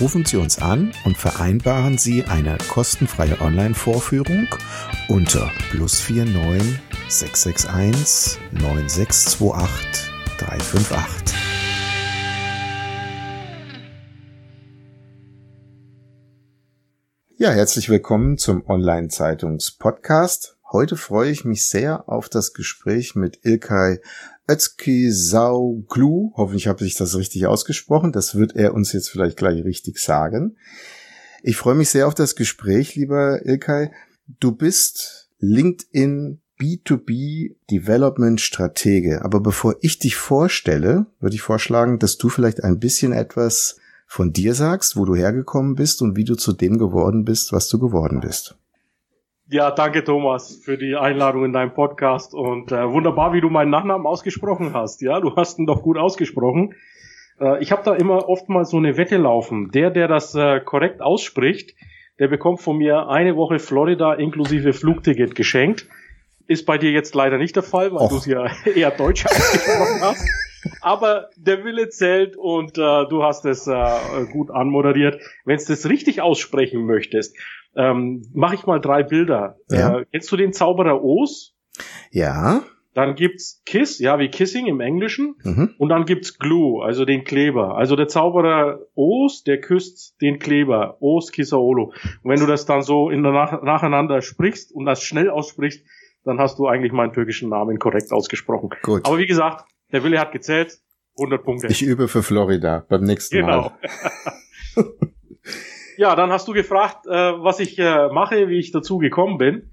rufen Sie uns an und vereinbaren Sie eine kostenfreie Online-Vorführung unter plus 49 661 9628 358. Ja, herzlich willkommen zum Online-Zeitungs-Podcast. Heute freue ich mich sehr auf das Gespräch mit Ilkay Özkisauglu. Hoffentlich habe ich das richtig ausgesprochen. Das wird er uns jetzt vielleicht gleich richtig sagen. Ich freue mich sehr auf das Gespräch, lieber Ilkay. Du bist LinkedIn B2B Development Stratege. Aber bevor ich dich vorstelle, würde ich vorschlagen, dass du vielleicht ein bisschen etwas von dir sagst, wo du hergekommen bist und wie du zu dem geworden bist, was du geworden bist. Ja, danke Thomas für die Einladung in deinem Podcast und äh, wunderbar, wie du meinen Nachnamen ausgesprochen hast. Ja, du hast ihn doch gut ausgesprochen. Äh, ich habe da immer oft mal so eine Wette laufen. Der, der das äh, korrekt ausspricht, der bekommt von mir eine Woche Florida inklusive Flugticket geschenkt. Ist bei dir jetzt leider nicht der Fall, weil du es ja eher deutsch ausgesprochen hast. Aber der Wille zählt und äh, du hast es äh, gut anmoderiert. Wenn du das richtig aussprechen möchtest, ähm, mache ich mal drei Bilder. Ja. Äh, kennst du den Zauberer O's? Ja. Dann gibt's Kiss, ja, wie Kissing im Englischen. Mhm. Und dann gibt's Glue, also den Kleber. Also der Zauberer O's, der küsst den Kleber. O's Kisaolo. Und wenn du das dann so in der Nach nacheinander sprichst und das schnell aussprichst, dann hast du eigentlich meinen türkischen Namen korrekt ausgesprochen. Gut. Aber wie gesagt, der Wille hat gezählt. 100 Punkte. Ich übe für Florida beim nächsten genau. Mal. Genau. Ja, dann hast du gefragt, äh, was ich äh, mache, wie ich dazu gekommen bin.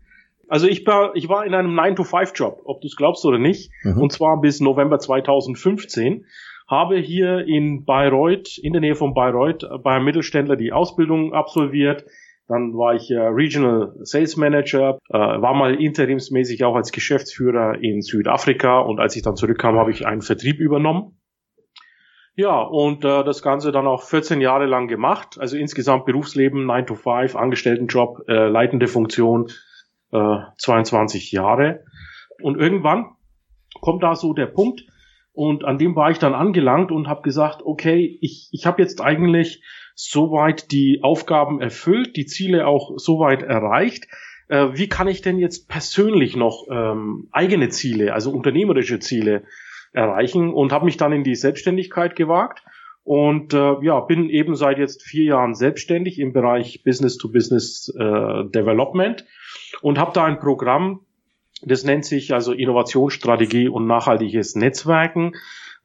Also ich war, ich war in einem 9-to-5-Job, ob du es glaubst oder nicht, mhm. und zwar bis November 2015 habe hier in Bayreuth, in der Nähe von Bayreuth, bei einem Mittelständler die Ausbildung absolviert. Dann war ich äh, Regional Sales Manager, äh, war mal interimsmäßig auch als Geschäftsführer in Südafrika und als ich dann zurückkam, habe ich einen Vertrieb übernommen. Ja, und äh, das Ganze dann auch 14 Jahre lang gemacht. Also insgesamt Berufsleben, 9 to 5, Angestelltenjob, äh, leitende Funktion, äh, 22 Jahre. Und irgendwann kommt da so der Punkt, und an dem war ich dann angelangt und habe gesagt, okay, ich, ich habe jetzt eigentlich soweit die Aufgaben erfüllt, die Ziele auch soweit erreicht. Äh, wie kann ich denn jetzt persönlich noch ähm, eigene Ziele, also unternehmerische Ziele erreichen und habe mich dann in die Selbstständigkeit gewagt und äh, ja bin eben seit jetzt vier Jahren selbstständig im Bereich Business to Business äh, Development und habe da ein Programm, das nennt sich also Innovationsstrategie und nachhaltiges Netzwerken.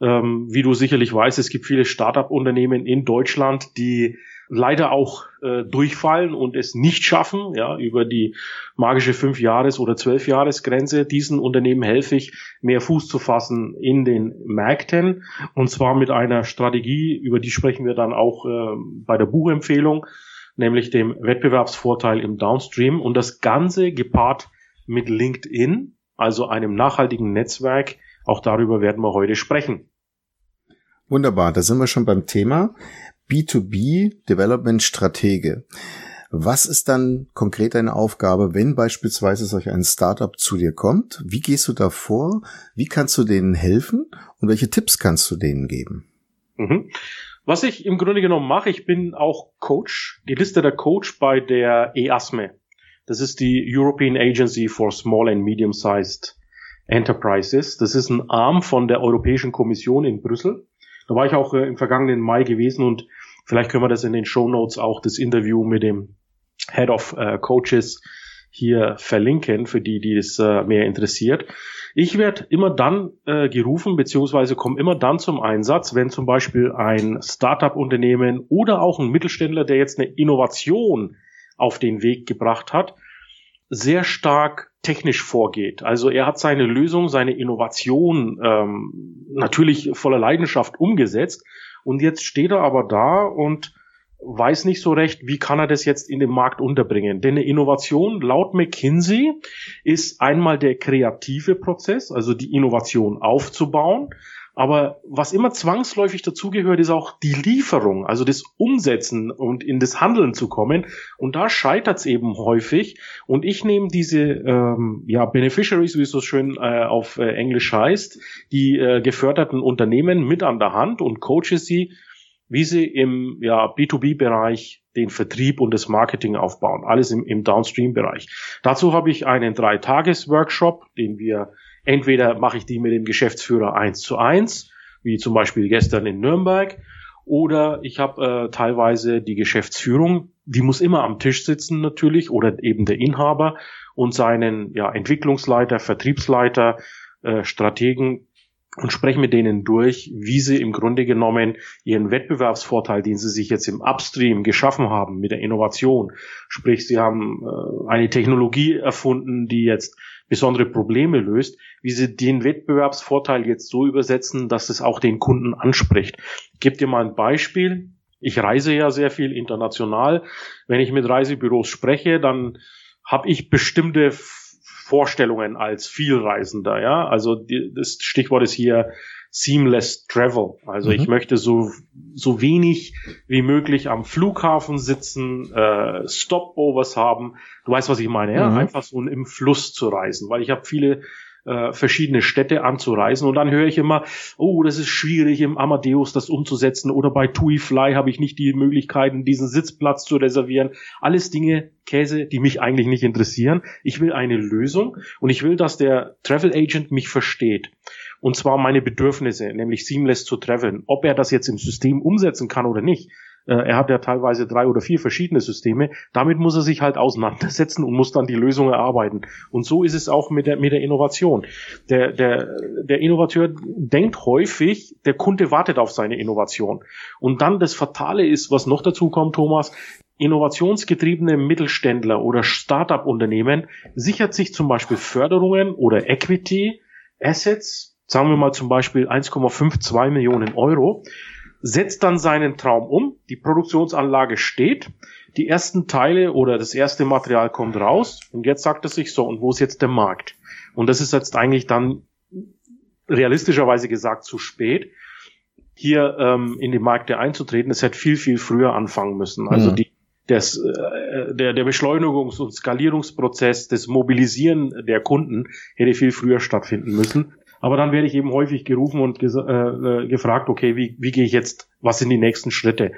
Ähm, wie du sicherlich weißt, es gibt viele Startup-Unternehmen in Deutschland, die leider auch äh, durchfallen und es nicht schaffen, ja, über die magische fünf Jahres- oder zwölf Jahresgrenze. Diesen Unternehmen helfe ich, mehr Fuß zu fassen in den Märkten und zwar mit einer Strategie, über die sprechen wir dann auch äh, bei der Buchempfehlung, nämlich dem Wettbewerbsvorteil im Downstream und das Ganze gepaart mit LinkedIn, also einem nachhaltigen Netzwerk. Auch darüber werden wir heute sprechen. Wunderbar, da sind wir schon beim Thema. B2B Development Stratege. Was ist dann konkret deine Aufgabe, wenn beispielsweise solch ein Startup zu dir kommt? Wie gehst du da vor? Wie kannst du denen helfen? Und welche Tipps kannst du denen geben? Mhm. Was ich im Grunde genommen mache, ich bin auch Coach, gelisteter Coach bei der EASME. Das ist die European Agency for Small and Medium-Sized Enterprises. Das ist ein Arm von der Europäischen Kommission in Brüssel. Da war ich auch äh, im vergangenen Mai gewesen und Vielleicht können wir das in den Show Notes auch das Interview mit dem Head of äh, Coaches hier verlinken, für die, die es äh, mehr interessiert. Ich werde immer dann äh, gerufen, beziehungsweise komme immer dann zum Einsatz, wenn zum Beispiel ein Startup-Unternehmen oder auch ein Mittelständler, der jetzt eine Innovation auf den Weg gebracht hat, sehr stark technisch vorgeht. Also er hat seine Lösung, seine Innovation ähm, natürlich voller Leidenschaft umgesetzt und jetzt steht er aber da und weiß nicht so recht, wie kann er das jetzt in den Markt unterbringen. Denn eine Innovation laut McKinsey ist einmal der kreative Prozess, also die Innovation aufzubauen. Aber was immer zwangsläufig dazugehört, ist auch die Lieferung, also das Umsetzen und in das Handeln zu kommen. Und da scheitert es eben häufig. Und ich nehme diese ähm, ja, Beneficiaries, wie es so schön äh, auf äh, Englisch heißt, die äh, geförderten Unternehmen mit an der Hand und coache sie wie sie im ja, B2B-Bereich den Vertrieb und das Marketing aufbauen. Alles im, im Downstream-Bereich. Dazu habe ich einen Drei-Tages-Workshop, den wir entweder mache ich die mit dem Geschäftsführer eins zu eins, wie zum Beispiel gestern in Nürnberg, oder ich habe äh, teilweise die Geschäftsführung, die muss immer am Tisch sitzen natürlich, oder eben der Inhaber und seinen ja, Entwicklungsleiter, Vertriebsleiter, äh, Strategen und sprechen mit denen durch, wie sie im Grunde genommen ihren Wettbewerbsvorteil, den sie sich jetzt im Upstream geschaffen haben mit der Innovation, sprich sie haben äh, eine Technologie erfunden, die jetzt besondere Probleme löst, wie sie den Wettbewerbsvorteil jetzt so übersetzen, dass es auch den Kunden anspricht. Ich gebe dir mal ein Beispiel. Ich reise ja sehr viel international. Wenn ich mit Reisebüros spreche, dann habe ich bestimmte Vorstellungen als Vielreisender, ja. Also die, das Stichwort ist hier seamless travel. Also mhm. ich möchte so so wenig wie möglich am Flughafen sitzen, äh, Stopovers haben. Du weißt, was ich meine, ja? Mhm. Einfach so im Fluss zu reisen, weil ich habe viele äh, verschiedene Städte anzureisen. Und dann höre ich immer, oh, das ist schwierig im Amadeus das umzusetzen oder bei TUI Fly habe ich nicht die Möglichkeiten, diesen Sitzplatz zu reservieren. Alles Dinge, Käse, die mich eigentlich nicht interessieren. Ich will eine Lösung und ich will, dass der Travel Agent mich versteht. Und zwar meine Bedürfnisse, nämlich seamless zu traveln. Ob er das jetzt im System umsetzen kann oder nicht, er hat ja teilweise drei oder vier verschiedene Systeme. Damit muss er sich halt auseinandersetzen und muss dann die Lösung erarbeiten. Und so ist es auch mit der, mit der Innovation. Der, der, der Innovateur denkt häufig, der Kunde wartet auf seine Innovation. Und dann das Fatale ist, was noch dazu kommt, Thomas, innovationsgetriebene Mittelständler oder Start-up-Unternehmen sichert sich zum Beispiel Förderungen oder Equity, Assets, sagen wir mal zum Beispiel 1,52 Millionen Euro, setzt dann seinen Traum um, die Produktionsanlage steht, die ersten Teile oder das erste Material kommt raus und jetzt sagt er sich so, und wo ist jetzt der Markt? Und das ist jetzt eigentlich dann realistischerweise gesagt zu spät, hier ähm, in die Märkte einzutreten. Es hätte viel, viel früher anfangen müssen. Also mhm. die, das, äh, der, der Beschleunigungs- und Skalierungsprozess, das Mobilisieren der Kunden hätte viel früher stattfinden müssen. Aber dann werde ich eben häufig gerufen und äh, äh, gefragt, okay, wie, wie gehe ich jetzt, was sind die nächsten Schritte?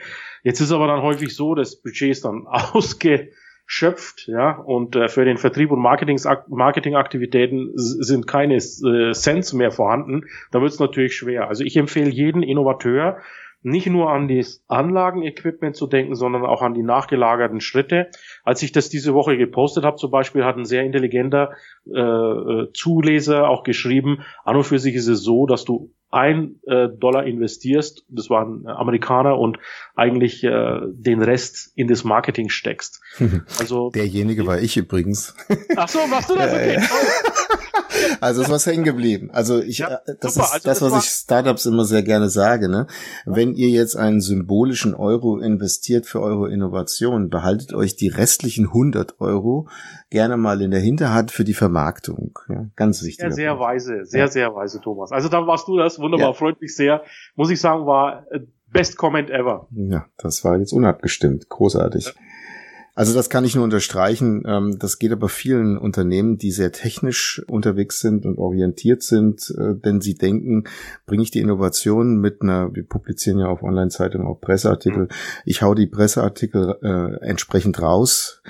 Jetzt ist aber dann häufig so, das Budget ist dann ausgeschöpft, ja, und äh, für den Vertrieb und Marketing, Marketingaktivitäten sind keine äh, Cents mehr vorhanden. Da wird es natürlich schwer. Also ich empfehle jeden Innovateur, nicht nur an das Anlagenequipment zu denken, sondern auch an die nachgelagerten Schritte. Als ich das diese Woche gepostet habe, zum Beispiel, hat ein sehr intelligenter äh, äh, Zuleser auch geschrieben, an und für sich ist es so, dass du ein äh, Dollar investierst, das war ein Amerikaner, und eigentlich äh, den Rest in das Marketing steckst. Also derjenige war ich übrigens. Ach so, machst du das? Okay. Also es was hängen geblieben. Also ich, ja, äh, das super. ist also das, was ich Startups immer sehr gerne sage. Ne? Wenn ihr jetzt einen symbolischen Euro investiert für eure Innovation, behaltet euch die restlichen 100 Euro gerne mal in der Hinterhand für die Vermarktung. Ja, ganz wichtig. Sehr, sehr weise, sehr, sehr weise, Thomas. Also da warst du das wunderbar, freut mich sehr. Muss ich sagen, war äh, best comment ever. Ja, das war jetzt unabgestimmt. Großartig. Also das kann ich nur unterstreichen. Ähm, das geht aber vielen Unternehmen, die sehr technisch unterwegs sind und orientiert sind, äh, denn sie denken, bringe ich die Innovation mit einer, wir publizieren ja auf Online-Zeitungen auch Presseartikel, ich hau die Presseartikel äh, entsprechend raus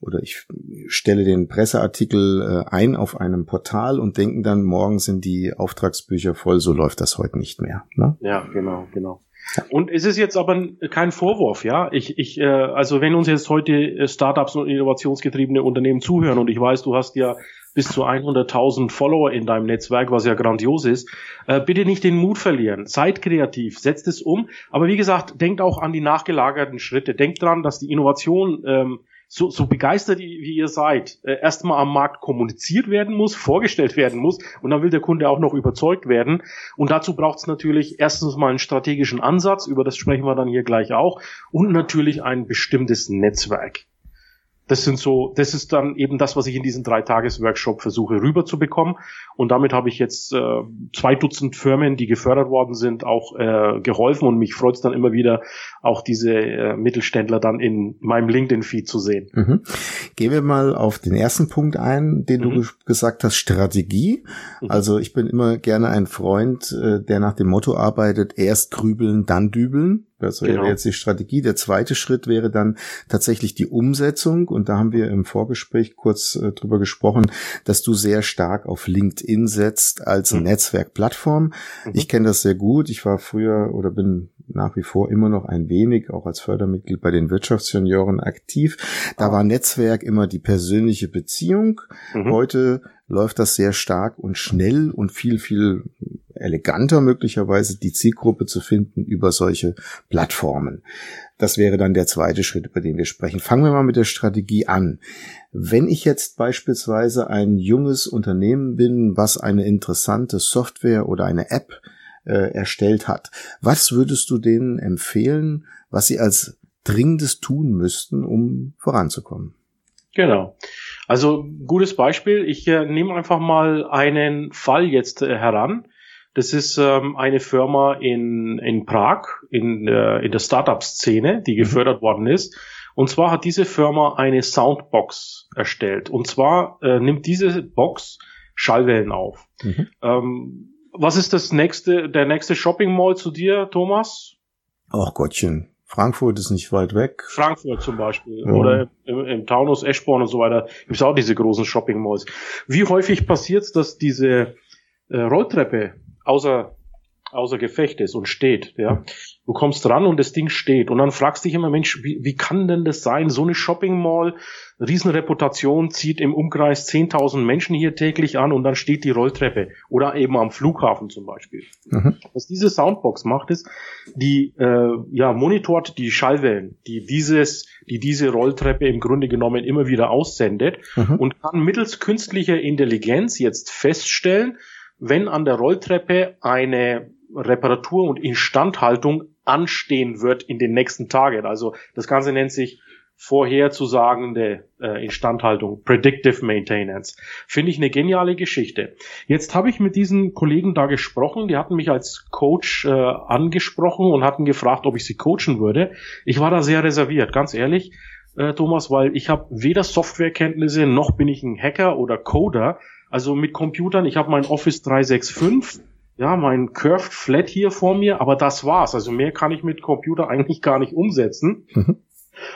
oder ich stelle den Presseartikel äh, ein auf einem Portal und denken dann, morgen sind die Auftragsbücher voll, so läuft das heute nicht mehr. Ne? Ja, genau, genau. Und es ist jetzt aber kein Vorwurf, ja. Ich, ich, äh, also wenn uns jetzt heute äh, Startups und innovationsgetriebene Unternehmen zuhören und ich weiß, du hast ja bis zu 100.000 Follower in deinem Netzwerk, was ja grandios ist, äh, bitte nicht den Mut verlieren. Seid kreativ, setzt es um. Aber wie gesagt, denkt auch an die nachgelagerten Schritte. Denkt dran, dass die Innovation ähm, so, so begeistert wie ihr seid, äh, erstmal am Markt kommuniziert werden muss, vorgestellt werden muss und dann will der Kunde auch noch überzeugt werden. Und dazu braucht es natürlich erstens mal einen strategischen Ansatz, über das sprechen wir dann hier gleich auch, und natürlich ein bestimmtes Netzwerk. Das sind so, das ist dann eben das, was ich in diesem Dreitages-Workshop versuche rüberzubekommen. Und damit habe ich jetzt äh, zwei Dutzend Firmen, die gefördert worden sind, auch äh, geholfen. Und mich freut es dann immer wieder, auch diese äh, Mittelständler dann in meinem LinkedIn-Feed zu sehen. Mhm. Gehen wir mal auf den ersten Punkt ein, den mhm. du gesagt hast, Strategie. Mhm. Also ich bin immer gerne ein Freund, äh, der nach dem Motto arbeitet, erst grübeln, dann dübeln. Das wäre genau. jetzt die Strategie. Der zweite Schritt wäre dann tatsächlich die Umsetzung. Und da haben wir im Vorgespräch kurz äh, drüber gesprochen, dass du sehr stark auf LinkedIn setzt als mhm. Netzwerkplattform. Mhm. Ich kenne das sehr gut. Ich war früher oder bin nach wie vor immer noch ein wenig, auch als Fördermitglied bei den Wirtschaftssenioren aktiv. Da ah. war Netzwerk immer die persönliche Beziehung. Mhm. Heute läuft das sehr stark und schnell und viel, viel eleganter möglicherweise die Zielgruppe zu finden über solche Plattformen. Das wäre dann der zweite Schritt, über den wir sprechen. Fangen wir mal mit der Strategie an. Wenn ich jetzt beispielsweise ein junges Unternehmen bin, was eine interessante Software oder eine App äh, erstellt hat, was würdest du denen empfehlen, was sie als dringendes tun müssten, um voranzukommen? Genau. Also gutes Beispiel. Ich äh, nehme einfach mal einen Fall jetzt äh, heran. Das ist ähm, eine Firma in, in Prag, in, äh, in der Startup-Szene, die mhm. gefördert worden ist. Und zwar hat diese Firma eine Soundbox erstellt. Und zwar äh, nimmt diese Box Schallwellen auf. Mhm. Ähm, was ist das nächste, der nächste Shopping Mall zu dir, Thomas? Ach Gottchen. Frankfurt ist nicht weit weg. Frankfurt zum Beispiel. Ja. Oder im, im Taunus, Eschborn und so weiter gibt es auch diese großen Shopping Malls. Wie häufig passiert es, dass diese äh, Rolltreppe außer außer Gefecht ist und steht, ja. Du kommst dran und das Ding steht und dann fragst dich immer, Mensch, wie, wie kann denn das sein? So eine Shopping Mall, Riesenreputation, zieht im Umkreis 10.000 Menschen hier täglich an und dann steht die Rolltreppe oder eben am Flughafen zum Beispiel. Mhm. Was diese Soundbox macht, ist, die äh, ja monitort die Schallwellen, die dieses, die diese Rolltreppe im Grunde genommen immer wieder aussendet mhm. und kann mittels künstlicher Intelligenz jetzt feststellen, wenn an der Rolltreppe eine Reparatur und Instandhaltung anstehen wird in den nächsten Tagen. Also das Ganze nennt sich vorherzusagende äh, Instandhaltung, Predictive Maintenance. Finde ich eine geniale Geschichte. Jetzt habe ich mit diesen Kollegen da gesprochen, die hatten mich als Coach äh, angesprochen und hatten gefragt, ob ich sie coachen würde. Ich war da sehr reserviert, ganz ehrlich, äh, Thomas, weil ich habe weder Softwarekenntnisse noch bin ich ein Hacker oder Coder. Also mit Computern, ich habe mein Office 365 ja, mein Curved Flat hier vor mir, aber das war's. Also mehr kann ich mit Computer eigentlich gar nicht umsetzen. Mhm.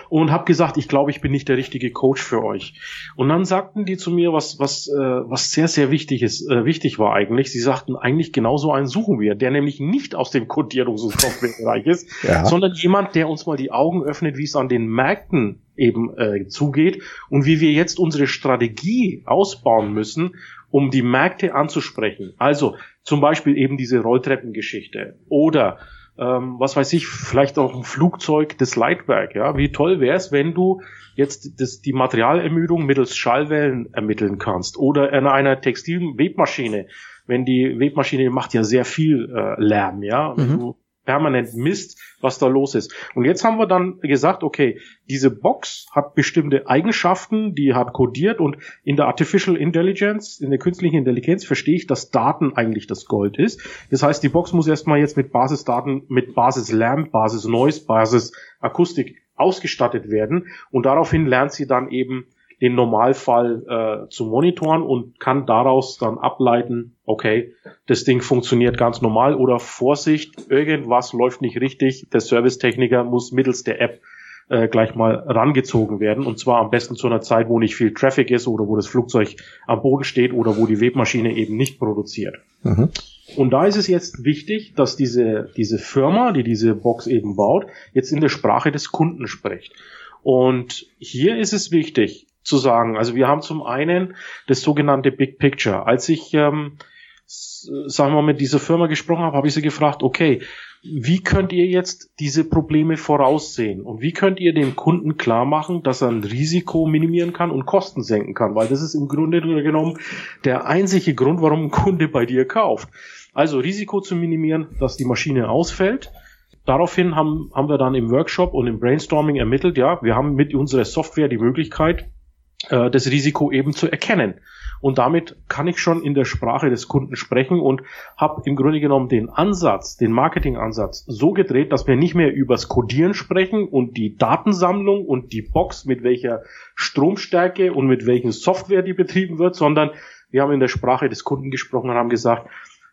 Und habe gesagt, ich glaube, ich bin nicht der richtige Coach für euch. Und dann sagten die zu mir, was was äh, was sehr sehr wichtig ist, äh, wichtig war eigentlich. Sie sagten, eigentlich genauso einen suchen wir, der nämlich nicht aus dem Codierungs- und Softwarebereich ist, ja. sondern jemand, der uns mal die Augen öffnet, wie es an den Märkten eben äh, zugeht und wie wir jetzt unsere Strategie ausbauen müssen, um die Märkte anzusprechen. Also zum Beispiel eben diese Rolltreppengeschichte oder ähm, was weiß ich, vielleicht auch ein Flugzeug des Leitwerk. Ja, wie toll wäre es, wenn du jetzt das, die Materialermüdung mittels Schallwellen ermitteln kannst oder in einer Textilwebmaschine, wenn die Webmaschine macht ja sehr viel äh, Lärm, ja, mhm. du permanent misst, was da los ist. Und jetzt haben wir dann gesagt, okay, diese Box hat bestimmte Eigenschaften, die hat codiert und in der Artificial Intelligence, in der künstlichen Intelligenz verstehe ich, dass Daten eigentlich das Gold ist. Das heißt, die Box muss erstmal jetzt mit Basisdaten, mit Basis Lärm, Basis Noise, Basis Akustik ausgestattet werden und daraufhin lernt sie dann eben den Normalfall äh, zu monitoren und kann daraus dann ableiten, okay, das Ding funktioniert ganz normal oder Vorsicht, irgendwas läuft nicht richtig, der Servicetechniker muss mittels der App äh, gleich mal rangezogen werden und zwar am besten zu einer Zeit, wo nicht viel Traffic ist oder wo das Flugzeug am Boden steht oder wo die Webmaschine eben nicht produziert. Mhm. Und da ist es jetzt wichtig, dass diese, diese Firma, die diese Box eben baut, jetzt in der Sprache des Kunden spricht. Und hier ist es wichtig zu sagen, also wir haben zum einen das sogenannte Big Picture. Als ich, ähm, sagen wir mal, mit dieser Firma gesprochen habe, habe ich sie gefragt, okay, wie könnt ihr jetzt diese Probleme voraussehen? Und wie könnt ihr dem Kunden klar machen, dass er ein Risiko minimieren kann und Kosten senken kann? Weil das ist im Grunde genommen der einzige Grund, warum ein Kunde bei dir kauft. Also Risiko zu minimieren, dass die Maschine ausfällt. Daraufhin haben, haben wir dann im Workshop und im Brainstorming ermittelt, ja, wir haben mit unserer Software die Möglichkeit, äh, das Risiko eben zu erkennen. Und damit kann ich schon in der Sprache des Kunden sprechen und habe im Grunde genommen den Ansatz, den Marketingansatz so gedreht, dass wir nicht mehr übers Codieren sprechen und die Datensammlung und die Box, mit welcher Stromstärke und mit welchen Software die betrieben wird, sondern wir haben in der Sprache des Kunden gesprochen und haben gesagt,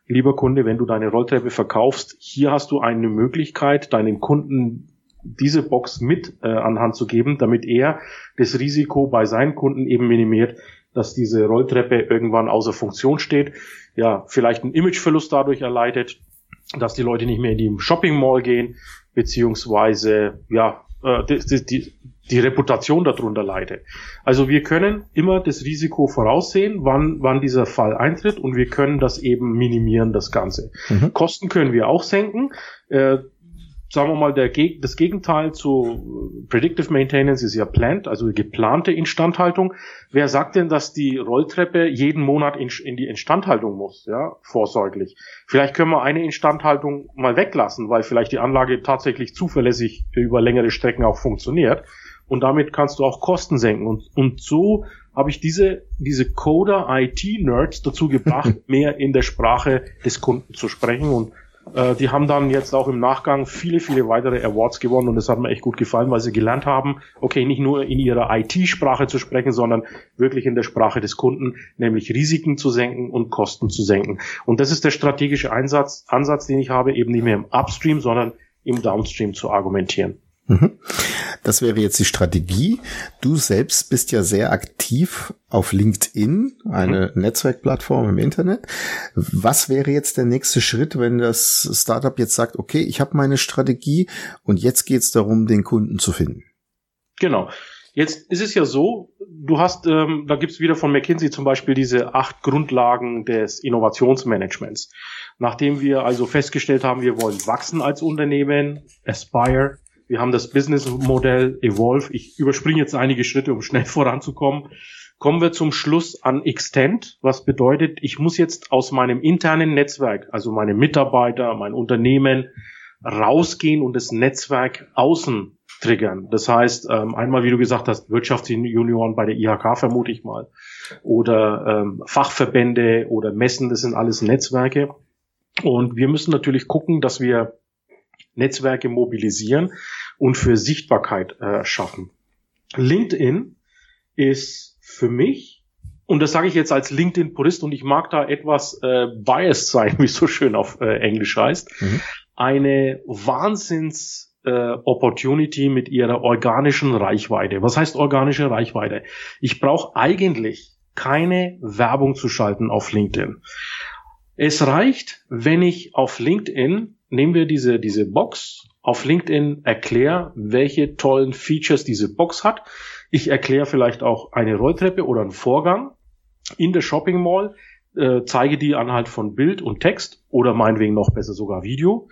lieber Kunde, wenn du deine Rolltreppe verkaufst, hier hast du eine Möglichkeit, deinem Kunden diese Box mit äh, anhand zu geben, damit er das Risiko bei seinen Kunden eben minimiert, dass diese Rolltreppe irgendwann außer Funktion steht, ja, vielleicht einen Imageverlust dadurch erleidet, dass die Leute nicht mehr in die Shopping Mall gehen, beziehungsweise, ja, äh, die, die, die Reputation darunter leidet. Also wir können immer das Risiko voraussehen, wann, wann dieser Fall eintritt und wir können das eben minimieren, das Ganze. Mhm. Kosten können wir auch senken. Äh, sagen wir mal, der, das Gegenteil zu Predictive Maintenance ist ja planned, also geplante Instandhaltung. Wer sagt denn, dass die Rolltreppe jeden Monat in, in, die Instandhaltung muss, ja, vorsorglich? Vielleicht können wir eine Instandhaltung mal weglassen, weil vielleicht die Anlage tatsächlich zuverlässig über längere Strecken auch funktioniert. Und damit kannst du auch Kosten senken. Und, und so habe ich diese, diese Coder-IT-Nerds dazu gebracht, mehr in der Sprache des Kunden zu sprechen und äh, die haben dann jetzt auch im Nachgang viele, viele weitere Awards gewonnen und das hat mir echt gut gefallen, weil sie gelernt haben, okay, nicht nur in ihrer IT-Sprache zu sprechen, sondern wirklich in der Sprache des Kunden, nämlich Risiken zu senken und Kosten zu senken. Und das ist der strategische Einsatz, Ansatz, den ich habe, eben nicht mehr im Upstream, sondern im Downstream zu argumentieren. Mhm. Das wäre jetzt die Strategie. Du selbst bist ja sehr aktiv auf LinkedIn, eine mhm. Netzwerkplattform im Internet. Was wäre jetzt der nächste Schritt, wenn das Startup jetzt sagt, okay, ich habe meine Strategie und jetzt geht es darum, den Kunden zu finden? Genau. Jetzt ist es ja so, du hast, ähm, da gibt's wieder von McKinsey zum Beispiel diese acht Grundlagen des Innovationsmanagements. Nachdem wir also festgestellt haben, wir wollen wachsen als Unternehmen, Aspire, wir haben das Businessmodell Evolve. Ich überspringe jetzt einige Schritte, um schnell voranzukommen. Kommen wir zum Schluss an Extend, was bedeutet, ich muss jetzt aus meinem internen Netzwerk, also meine Mitarbeiter, mein Unternehmen, rausgehen und das Netzwerk außen triggern. Das heißt, ähm, einmal, wie du gesagt hast, Wirtschaftsjunioren bei der IHK vermute ich mal, oder ähm, Fachverbände oder Messen, das sind alles Netzwerke. Und wir müssen natürlich gucken, dass wir Netzwerke mobilisieren und für Sichtbarkeit äh, schaffen. LinkedIn ist für mich, und das sage ich jetzt als LinkedIn-Purist und ich mag da etwas äh, biased sein, wie es so schön auf äh, Englisch heißt, mhm. eine Wahnsinns äh, Opportunity mit ihrer organischen Reichweite. Was heißt organische Reichweite? Ich brauche eigentlich keine Werbung zu schalten auf LinkedIn. Es reicht, wenn ich auf LinkedIn nehmen wir diese, diese Box auf LinkedIn, erkläre, welche tollen Features diese Box hat. Ich erkläre vielleicht auch eine Rolltreppe oder einen Vorgang in der Shopping Mall, äh, zeige die anhand von Bild und Text oder meinetwegen noch besser sogar Video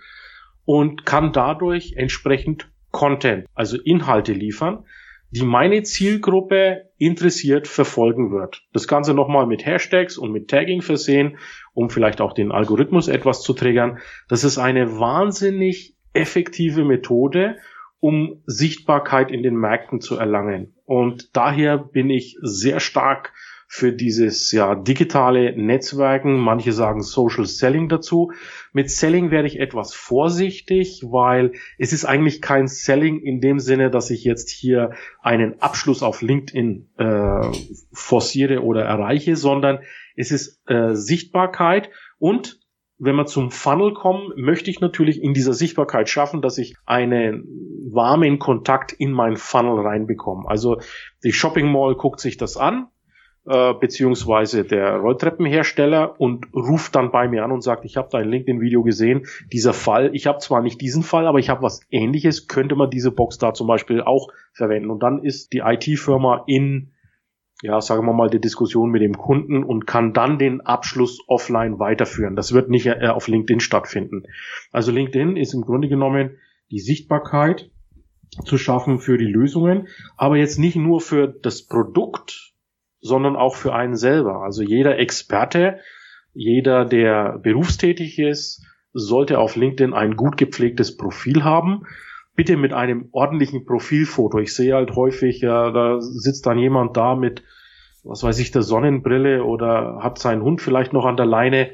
und kann dadurch entsprechend Content, also Inhalte liefern, die meine Zielgruppe interessiert verfolgen wird. Das Ganze nochmal mit Hashtags und mit Tagging versehen, um vielleicht auch den Algorithmus etwas zu triggern. Das ist eine wahnsinnig effektive Methode, um Sichtbarkeit in den Märkten zu erlangen. Und daher bin ich sehr stark für dieses ja digitale Netzwerken. Manche sagen Social Selling dazu. Mit Selling werde ich etwas vorsichtig, weil es ist eigentlich kein Selling in dem Sinne, dass ich jetzt hier einen Abschluss auf LinkedIn äh, forciere oder erreiche, sondern es ist äh, Sichtbarkeit und wenn wir zum Funnel kommen, möchte ich natürlich in dieser Sichtbarkeit schaffen, dass ich einen warmen Kontakt in mein Funnel reinbekomme. Also die Shopping Mall guckt sich das an, äh, beziehungsweise der Rolltreppenhersteller und ruft dann bei mir an und sagt, ich habe dein LinkedIn-Video gesehen, dieser Fall, ich habe zwar nicht diesen Fall, aber ich habe was ähnliches, könnte man diese Box da zum Beispiel auch verwenden. Und dann ist die IT-Firma in, ja, sagen wir mal, die Diskussion mit dem Kunden und kann dann den Abschluss offline weiterführen. Das wird nicht äh, auf LinkedIn stattfinden. Also LinkedIn ist im Grunde genommen die Sichtbarkeit zu schaffen für die Lösungen, aber jetzt nicht nur für das Produkt, sondern auch für einen selber. Also jeder Experte, jeder, der berufstätig ist, sollte auf LinkedIn ein gut gepflegtes Profil haben. Bitte mit einem ordentlichen Profilfoto. Ich sehe halt häufig, ja, da sitzt dann jemand da mit, was weiß ich, der Sonnenbrille oder hat seinen Hund vielleicht noch an der Leine.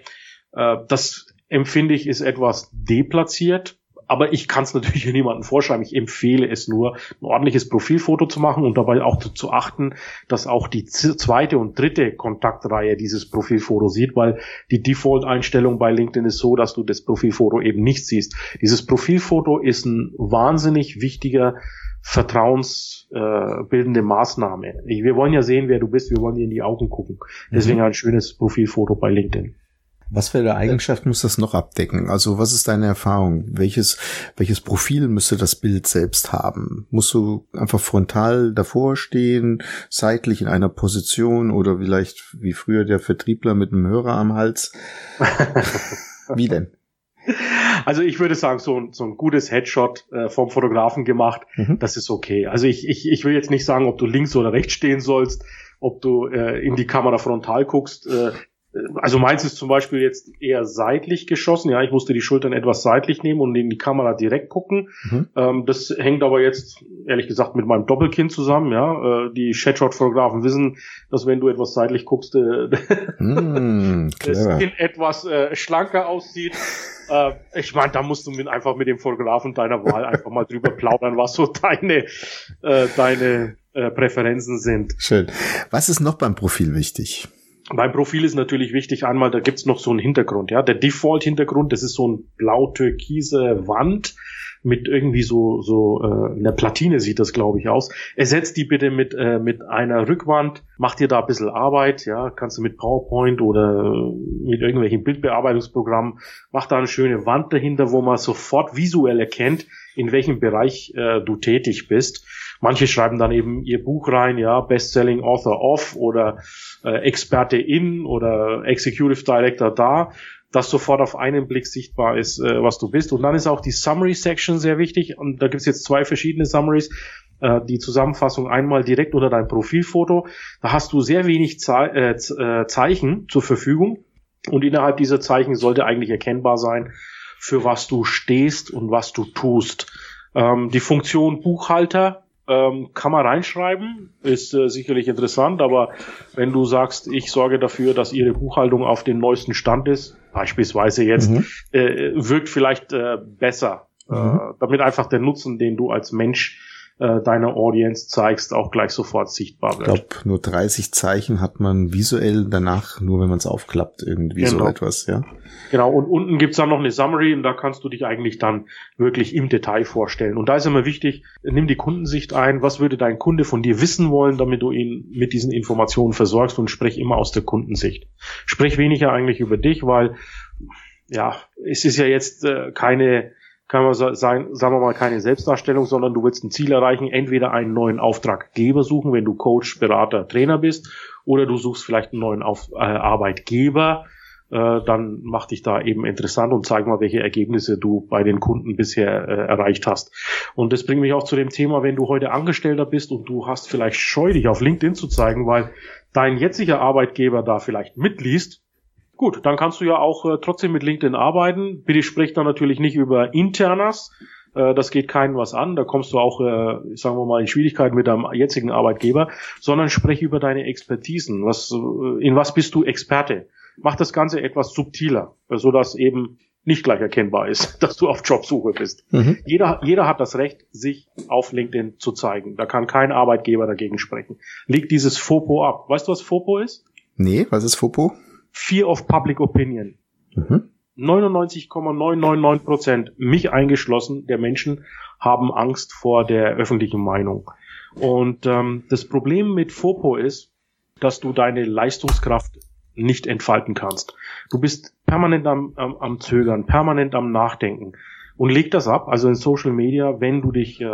Äh, das empfinde ich ist etwas deplatziert aber ich kann es natürlich niemandem vorschreiben. Ich empfehle es nur, ein ordentliches Profilfoto zu machen und dabei auch zu achten, dass auch die zweite und dritte Kontaktreihe dieses Profilfoto sieht, weil die Default-Einstellung bei LinkedIn ist so, dass du das Profilfoto eben nicht siehst. Dieses Profilfoto ist ein wahnsinnig wichtiger vertrauensbildende äh, Maßnahme. Wir wollen ja sehen, wer du bist, wir wollen dir in die Augen gucken. Deswegen mhm. ein schönes Profilfoto bei LinkedIn. Was für eine Eigenschaft muss das noch abdecken? Also was ist deine Erfahrung? Welches, welches Profil müsste das Bild selbst haben? Musst du einfach frontal davor stehen, seitlich in einer Position oder vielleicht wie früher der Vertriebler mit einem Hörer am Hals? wie denn? Also ich würde sagen, so ein, so ein gutes Headshot äh, vom Fotografen gemacht, mhm. das ist okay. Also ich, ich, ich will jetzt nicht sagen, ob du links oder rechts stehen sollst, ob du äh, in die Kamera frontal guckst. Äh, also meins ist zum Beispiel jetzt eher seitlich geschossen. Ja, ich musste die Schultern etwas seitlich nehmen und in die Kamera direkt gucken. Mhm. Ähm, das hängt aber jetzt ehrlich gesagt mit meinem Doppelkinn zusammen. Ja, äh, die Chatshot-Fotografen wissen, dass wenn du etwas seitlich guckst, äh, mm, das Kinn etwas äh, schlanker aussieht. Äh, ich meine, da musst du mit, einfach mit dem Fotografen deiner Wahl einfach mal drüber plaudern, was so deine äh, deine äh, Präferenzen sind. Schön. Was ist noch beim Profil wichtig? Beim Profil ist natürlich wichtig, einmal, da gibt's noch so einen Hintergrund, ja. Der Default-Hintergrund, das ist so ein blau-türkise Wand mit irgendwie so, so äh, einer Platine sieht das, glaube ich, aus. Ersetzt die bitte mit, äh, mit einer Rückwand, mach dir da ein bisschen Arbeit, ja, kannst du mit PowerPoint oder mit irgendwelchen Bildbearbeitungsprogrammen, mach da eine schöne Wand dahinter, wo man sofort visuell erkennt, in welchem Bereich äh, du tätig bist. Manche schreiben dann eben ihr Buch rein, ja, Bestselling Author of oder äh, Experte in oder Executive Director da, dass sofort auf einen Blick sichtbar ist, äh, was du bist. Und dann ist auch die Summary Section sehr wichtig. Und da gibt es jetzt zwei verschiedene Summaries. Äh, die Zusammenfassung einmal direkt unter dein Profilfoto. Da hast du sehr wenig Ze äh, äh, Zeichen zur Verfügung. Und innerhalb dieser Zeichen sollte eigentlich erkennbar sein, für was du stehst und was du tust. Ähm, die Funktion Buchhalter ähm, kann man reinschreiben, ist äh, sicherlich interessant, aber wenn du sagst, ich sorge dafür, dass ihre Buchhaltung auf dem neuesten Stand ist, beispielsweise jetzt, mhm. äh, wirkt vielleicht äh, besser, mhm. äh, damit einfach der Nutzen, den du als Mensch äh, deiner Audience zeigst, auch gleich sofort sichtbar wird. Ich glaube, nur 30 Zeichen hat man visuell danach, nur wenn man es aufklappt, irgendwie genau. so etwas, ja. Genau, und unten gibt's dann noch eine Summary und da kannst du dich eigentlich dann wirklich im Detail vorstellen. Und da ist immer wichtig, nimm die Kundensicht ein, was würde dein Kunde von dir wissen wollen, damit du ihn mit diesen Informationen versorgst und sprech immer aus der Kundensicht. Sprech weniger eigentlich über dich, weil ja, es ist ja jetzt äh, keine kann man sagen, sagen wir mal, keine Selbstdarstellung, sondern du willst ein Ziel erreichen, entweder einen neuen Auftraggeber suchen, wenn du Coach, Berater, Trainer bist, oder du suchst vielleicht einen neuen Auf äh, Arbeitgeber, äh, dann mach dich da eben interessant und zeig mal, welche Ergebnisse du bei den Kunden bisher äh, erreicht hast. Und das bringt mich auch zu dem Thema, wenn du heute Angestellter bist und du hast vielleicht scheu, dich auf LinkedIn zu zeigen, weil dein jetziger Arbeitgeber da vielleicht mitliest, Gut, dann kannst du ja auch äh, trotzdem mit LinkedIn arbeiten. Bitte sprich dann natürlich nicht über Internas. Äh, das geht keinen was an. Da kommst du auch, äh, sagen wir mal, in Schwierigkeiten mit deinem jetzigen Arbeitgeber, sondern sprech über deine Expertisen. Was, äh, in was bist du Experte? Mach das Ganze etwas subtiler, so dass eben nicht gleich erkennbar ist, dass du auf Jobsuche bist. Mhm. Jeder, jeder hat das Recht, sich auf LinkedIn zu zeigen. Da kann kein Arbeitgeber dagegen sprechen. Leg dieses FOPO ab. Weißt du, was FOPO ist? Nee, was ist FOPO? Fear of Public Opinion. Mhm. 99,999 Prozent, mich eingeschlossen, der Menschen haben Angst vor der öffentlichen Meinung. Und ähm, das Problem mit FOPO ist, dass du deine Leistungskraft nicht entfalten kannst. Du bist permanent am, am, am Zögern, permanent am Nachdenken. Und leg das ab, also in Social Media, wenn du dich äh,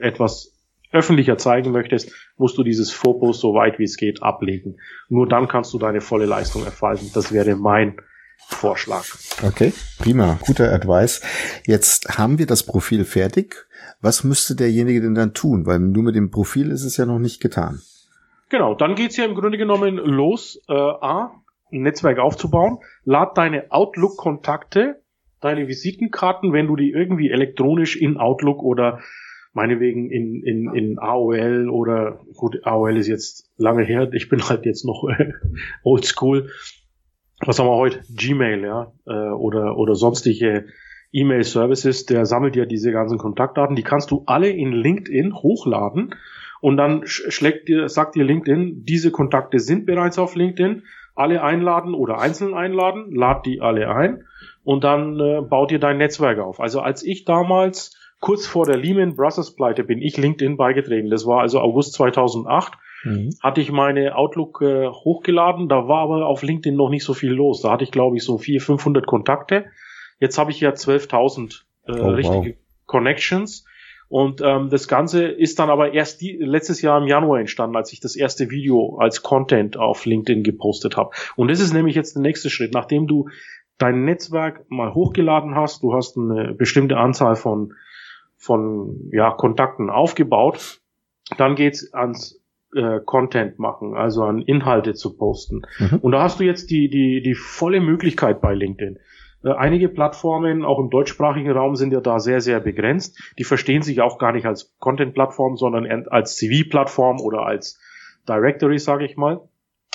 etwas öffentlicher zeigen möchtest, musst du dieses Fokus so weit wie es geht ablegen. Nur dann kannst du deine volle Leistung entfalten. Das wäre mein Vorschlag. Okay, prima, guter Advice. Jetzt haben wir das Profil fertig. Was müsste derjenige denn dann tun? Weil nur mit dem Profil ist es ja noch nicht getan. Genau, dann geht's ja im Grunde genommen los, äh, A, ein Netzwerk aufzubauen. Lad deine Outlook-Kontakte, deine Visitenkarten, wenn du die irgendwie elektronisch in Outlook oder meinetwegen in, in, in AOL oder gut, AOL ist jetzt lange her, ich bin halt jetzt noch oldschool. Was haben wir heute? Gmail, ja, äh, oder, oder sonstige E-Mail-Services, der sammelt ja diese ganzen Kontaktdaten, die kannst du alle in LinkedIn hochladen und dann schlägt dir, sagt dir LinkedIn, diese Kontakte sind bereits auf LinkedIn, alle einladen oder einzeln einladen, lad die alle ein und dann äh, baut ihr dein Netzwerk auf. Also als ich damals kurz vor der Lehman Brothers Pleite bin ich LinkedIn beigetreten. Das war also August 2008. Mhm. Hatte ich meine Outlook äh, hochgeladen, da war aber auf LinkedIn noch nicht so viel los. Da hatte ich glaube ich so 400, 500 Kontakte. Jetzt habe ich ja 12.000 äh, oh, richtige wow. Connections und ähm, das Ganze ist dann aber erst die, letztes Jahr im Januar entstanden, als ich das erste Video als Content auf LinkedIn gepostet habe. Und das ist nämlich jetzt der nächste Schritt. Nachdem du dein Netzwerk mal hochgeladen hast, du hast eine bestimmte Anzahl von, von ja, Kontakten aufgebaut, dann geht's ans äh, Content machen, also an Inhalte zu posten. Mhm. Und da hast du jetzt die, die, die volle Möglichkeit bei LinkedIn. Äh, einige Plattformen, auch im deutschsprachigen Raum, sind ja da sehr, sehr begrenzt. Die verstehen sich auch gar nicht als Content-Plattform, sondern als CV-Plattform oder als Directory, sage ich mal.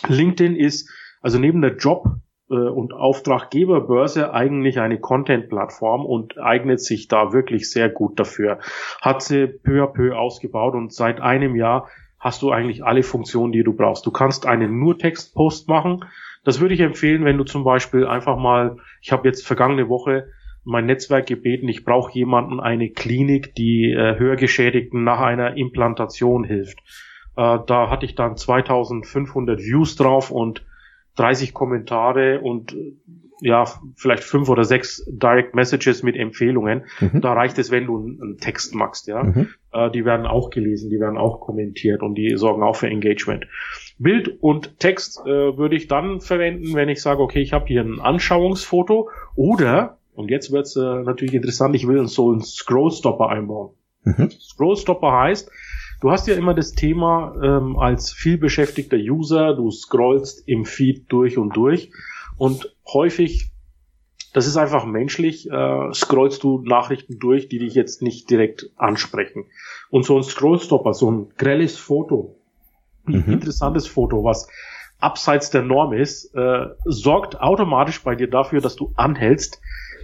LinkedIn ist also neben der Job- und Auftraggeberbörse eigentlich eine Content-Plattform und eignet sich da wirklich sehr gut dafür. Hat sie peu à peu ausgebaut und seit einem Jahr hast du eigentlich alle Funktionen, die du brauchst. Du kannst einen nur Textpost machen, das würde ich empfehlen, wenn du zum Beispiel einfach mal, ich habe jetzt vergangene Woche mein Netzwerk gebeten, ich brauche jemanden, eine Klinik, die äh, Hörgeschädigten nach einer Implantation hilft. Äh, da hatte ich dann 2500 Views drauf und 30 Kommentare und ja, vielleicht fünf oder sechs Direct Messages mit Empfehlungen. Mhm. Da reicht es, wenn du einen Text machst, ja. Mhm. Äh, die werden auch gelesen, die werden auch kommentiert und die sorgen auch für Engagement. Bild und Text äh, würde ich dann verwenden, wenn ich sage, okay, ich habe hier ein Anschauungsfoto oder, und jetzt wird's äh, natürlich interessant, ich will so einen Scrollstopper einbauen. Mhm. Scrollstopper heißt, du hast ja immer das Thema ähm, als vielbeschäftigter User, du scrollst im Feed durch und durch und häufig, das ist einfach menschlich, äh, scrollst du Nachrichten durch, die dich jetzt nicht direkt ansprechen. Und so ein Scrollstopper, so ein grelles Foto, ein mhm. interessantes Foto, was abseits der Norm ist, äh, sorgt automatisch bei dir dafür, dass du anhältst,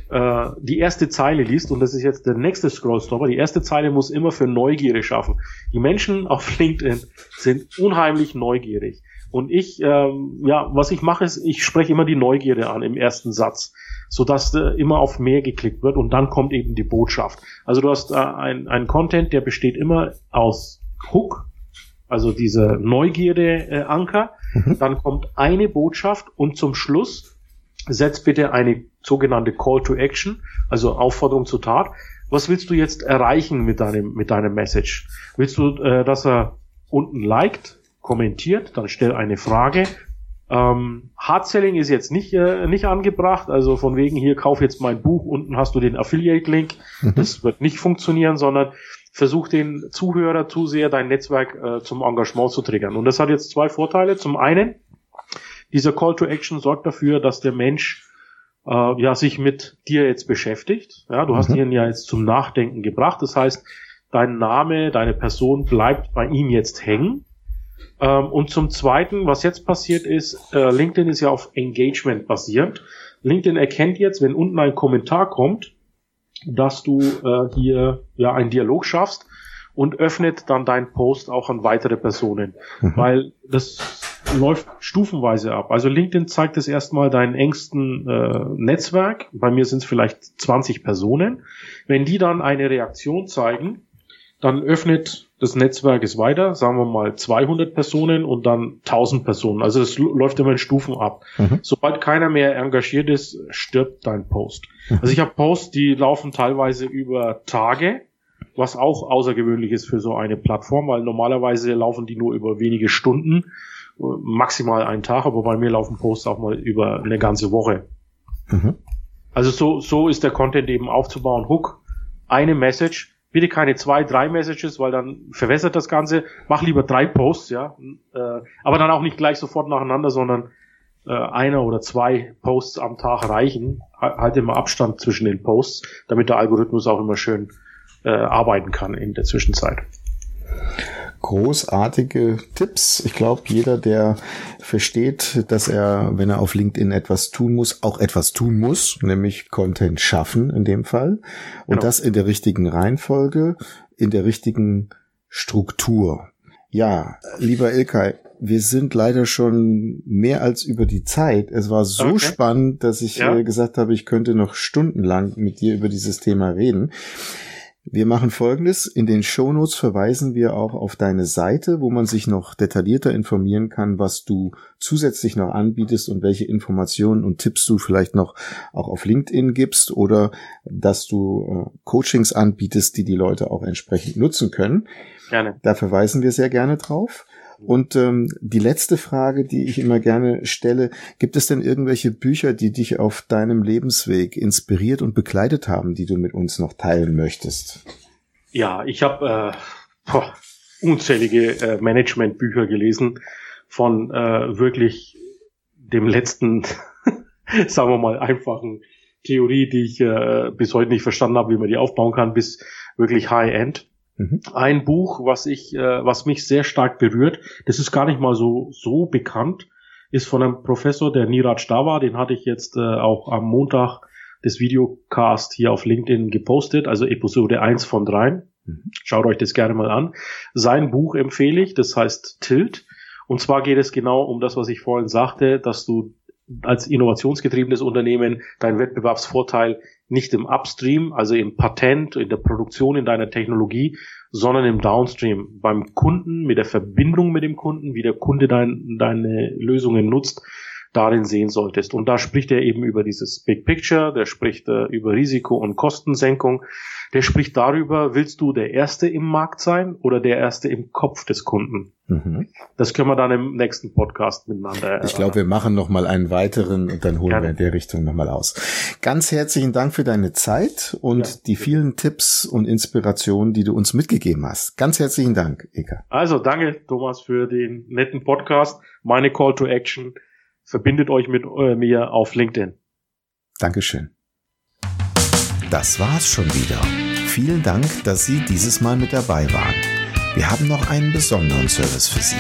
äh, die erste Zeile liest, und das ist jetzt der nächste Scrollstopper, die erste Zeile muss immer für Neugierde schaffen. Die Menschen auf LinkedIn sind unheimlich neugierig. Und ich, ähm, ja, was ich mache, ist, ich spreche immer die Neugierde an im ersten Satz, sodass äh, immer auf mehr geklickt wird und dann kommt eben die Botschaft. Also du hast äh, ein, ein Content, der besteht immer aus Hook, also diese Neugierde-Anker. Äh, mhm. Dann kommt eine Botschaft und zum Schluss setzt bitte eine sogenannte Call to Action, also Aufforderung zur Tat. Was willst du jetzt erreichen mit deinem, mit deinem Message? Willst du, äh, dass er unten liked, kommentiert, dann stell eine Frage. Ähm, Hard-Selling ist jetzt nicht, äh, nicht angebracht, also von wegen hier, kauf jetzt mein Buch, unten hast du den Affiliate-Link. Mhm. Das wird nicht funktionieren, sondern versuch den Zuhörer, Zuseher, dein Netzwerk äh, zum Engagement zu triggern. Und das hat jetzt zwei Vorteile. Zum einen, dieser Call to Action sorgt dafür, dass der Mensch äh, ja sich mit dir jetzt beschäftigt. Ja, du mhm. hast ihn ja jetzt zum Nachdenken gebracht. Das heißt, dein Name, deine Person bleibt bei ihm jetzt hängen. Ähm, und zum Zweiten, was jetzt passiert ist, äh, LinkedIn ist ja auf Engagement basierend. LinkedIn erkennt jetzt, wenn unten ein Kommentar kommt, dass du äh, hier ja einen Dialog schaffst und öffnet dann deinen Post auch an weitere Personen, mhm. weil das läuft stufenweise ab. Also LinkedIn zeigt es erstmal deinen engsten äh, Netzwerk. Bei mir sind es vielleicht 20 Personen. Wenn die dann eine Reaktion zeigen, dann öffnet das Netzwerk es weiter, sagen wir mal 200 Personen und dann 1000 Personen. Also es läuft immer in Stufen ab. Mhm. Sobald keiner mehr engagiert ist, stirbt dein Post. Mhm. Also ich habe Posts, die laufen teilweise über Tage, was auch außergewöhnlich ist für so eine Plattform, weil normalerweise laufen die nur über wenige Stunden, maximal einen Tag, aber bei mir laufen Posts auch mal über eine ganze Woche. Mhm. Also so, so ist der Content eben aufzubauen. Hook, eine Message, bitte keine zwei, drei Messages, weil dann verwässert das Ganze. Mach lieber drei Posts, ja. Äh, aber dann auch nicht gleich sofort nacheinander, sondern äh, einer oder zwei Posts am Tag reichen. Halt immer Abstand zwischen den Posts, damit der Algorithmus auch immer schön äh, arbeiten kann in der Zwischenzeit großartige Tipps. Ich glaube, jeder, der versteht, dass er, wenn er auf LinkedIn etwas tun muss, auch etwas tun muss, nämlich Content schaffen in dem Fall. Und genau. das in der richtigen Reihenfolge, in der richtigen Struktur. Ja, lieber Ilkay, wir sind leider schon mehr als über die Zeit. Es war so okay. spannend, dass ich ja. Äh, gesagt habe, ich könnte noch stundenlang mit dir über dieses Thema reden. Wir machen Folgendes. In den Shownotes verweisen wir auch auf deine Seite, wo man sich noch detaillierter informieren kann, was du zusätzlich noch anbietest und welche Informationen und Tipps du vielleicht noch auch auf LinkedIn gibst oder dass du äh, Coachings anbietest, die die Leute auch entsprechend nutzen können. Gerne. Da verweisen wir sehr gerne drauf. Und ähm, die letzte Frage, die ich immer gerne stelle, gibt es denn irgendwelche Bücher, die dich auf deinem Lebensweg inspiriert und begleitet haben, die du mit uns noch teilen möchtest? Ja, ich habe äh, unzählige äh, Managementbücher gelesen von äh, wirklich dem letzten, sagen wir mal, einfachen Theorie, die ich äh, bis heute nicht verstanden habe, wie man die aufbauen kann, bis wirklich High-End. Mhm. Ein Buch, was ich, äh, was mich sehr stark berührt, das ist gar nicht mal so, so bekannt, ist von einem Professor, der Niraj Dava, den hatte ich jetzt äh, auch am Montag des Videocast hier auf LinkedIn gepostet, also Episode 1 von 3. Mhm. Schaut euch das gerne mal an. Sein Buch empfehle ich, das heißt Tilt. Und zwar geht es genau um das, was ich vorhin sagte, dass du als innovationsgetriebenes Unternehmen deinen Wettbewerbsvorteil nicht im Upstream, also im Patent, in der Produktion in deiner Technologie, sondern im Downstream, beim Kunden, mit der Verbindung mit dem Kunden, wie der Kunde dein, deine Lösungen nutzt, darin sehen solltest. Und da spricht er eben über dieses Big Picture, der spricht äh, über Risiko- und Kostensenkung, der spricht darüber, willst du der Erste im Markt sein oder der Erste im Kopf des Kunden? Mhm. Das können wir dann im nächsten Podcast miteinander. Ich glaube, wir machen noch mal einen weiteren und dann holen Gerne. wir in der Richtung noch mal aus. Ganz herzlichen Dank für deine Zeit und ja. die vielen Tipps und Inspirationen, die du uns mitgegeben hast. Ganz herzlichen Dank, Eka. Also danke, Thomas, für den netten Podcast. Meine Call to Action verbindet euch mit äh, mir auf LinkedIn. Dankeschön. Das war's schon wieder. Vielen Dank, dass Sie dieses Mal mit dabei waren. Wir haben noch einen besonderen Service für Sie.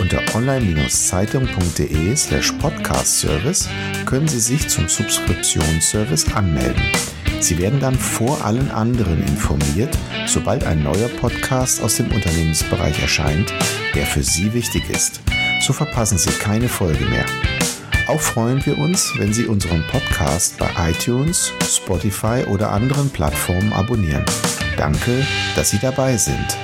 Unter online-zeitung.de slash podcast-service können Sie sich zum Subskriptionsservice anmelden. Sie werden dann vor allen anderen informiert, sobald ein neuer Podcast aus dem Unternehmensbereich erscheint, der für Sie wichtig ist. So verpassen Sie keine Folge mehr. Auch freuen wir uns, wenn Sie unseren Podcast bei iTunes, Spotify oder anderen Plattformen abonnieren. Danke, dass Sie dabei sind.